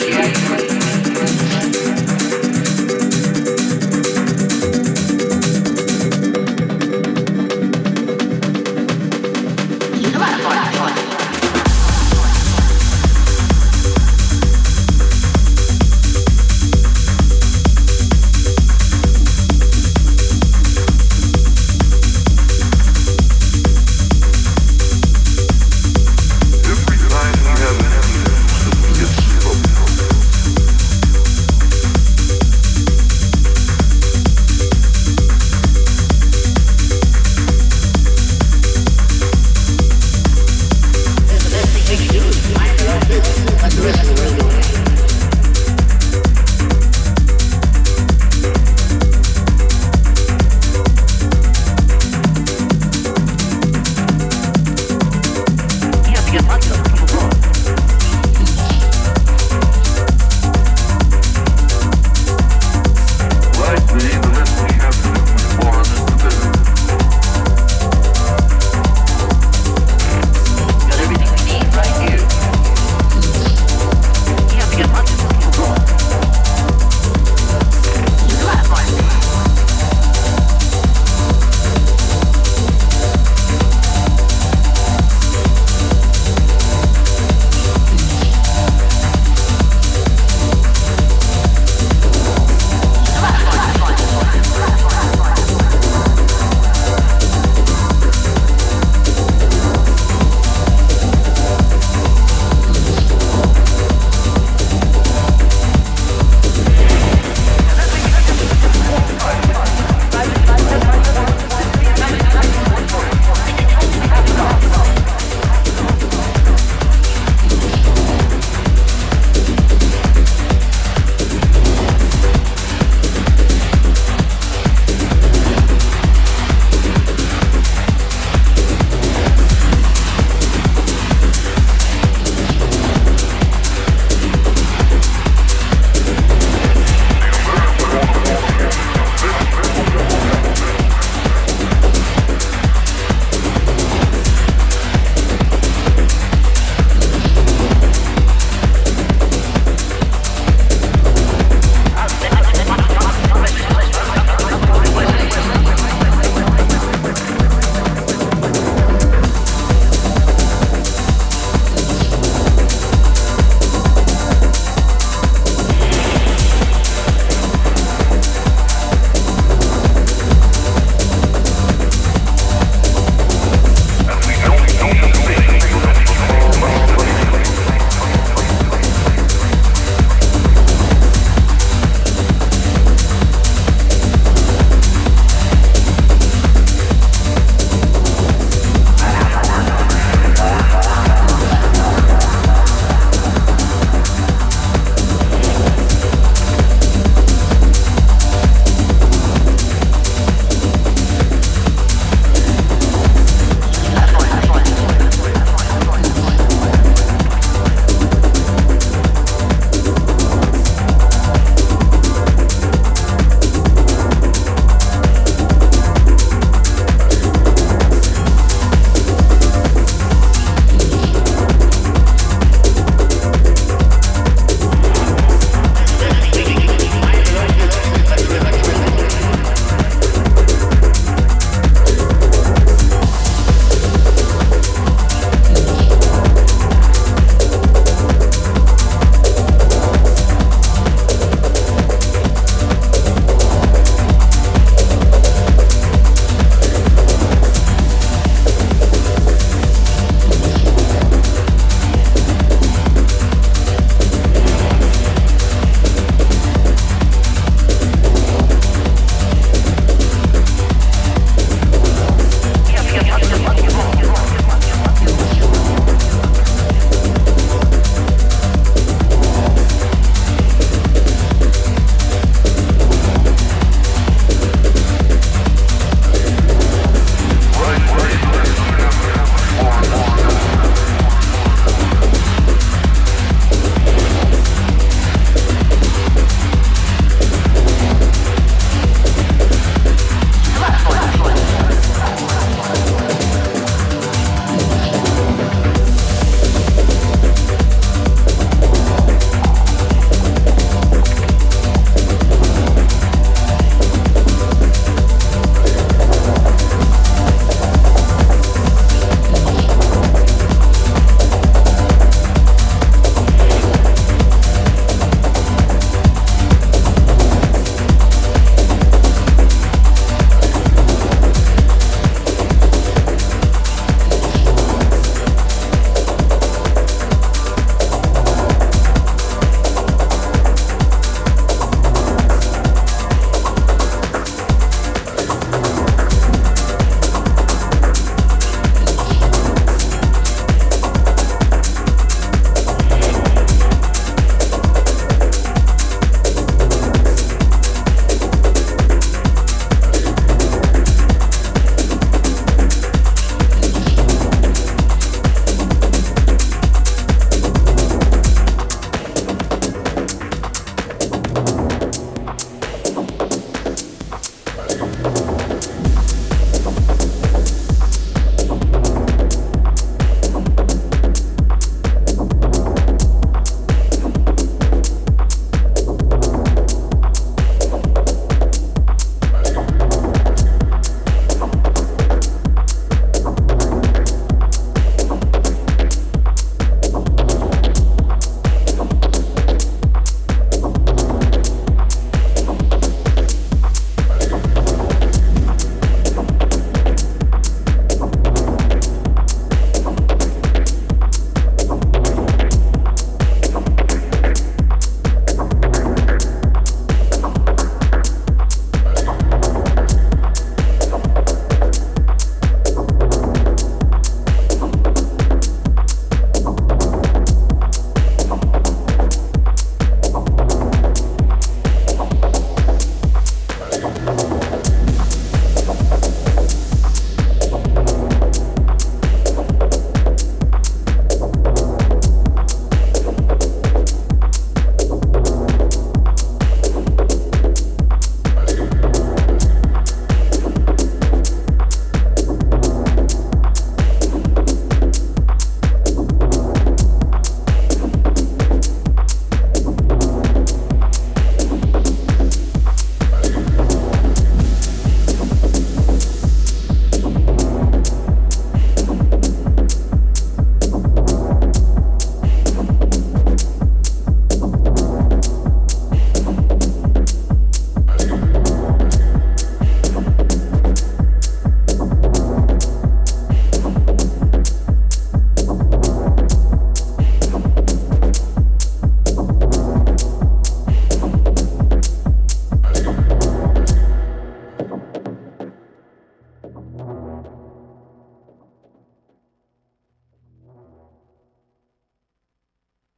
like you.